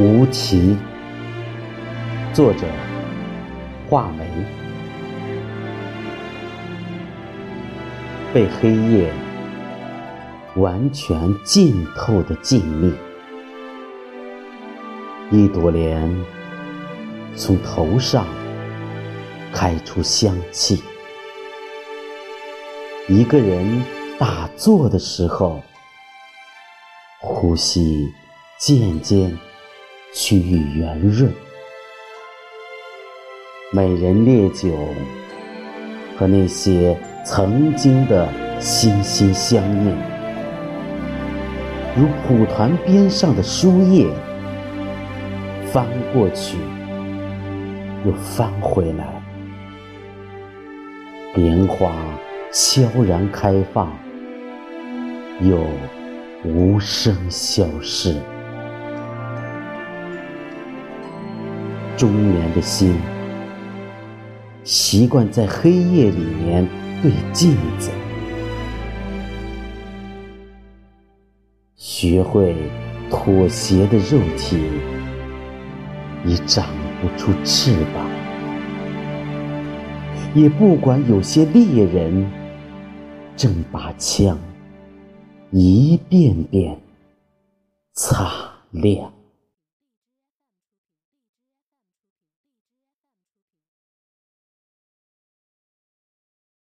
吴奇，作者画眉，被黑夜完全浸透的静谧，一朵莲从头上开出香气，一个人打坐的时候，呼吸渐渐。趋于圆润，美人烈酒和那些曾经的心心相印，如蒲团边上的书页，翻过去又翻回来，莲花悄然开放，又无声消逝。中年的心，习惯在黑夜里面对镜子，学会妥协的肉体你长不出翅膀，也不管有些猎人正把枪一遍遍擦亮。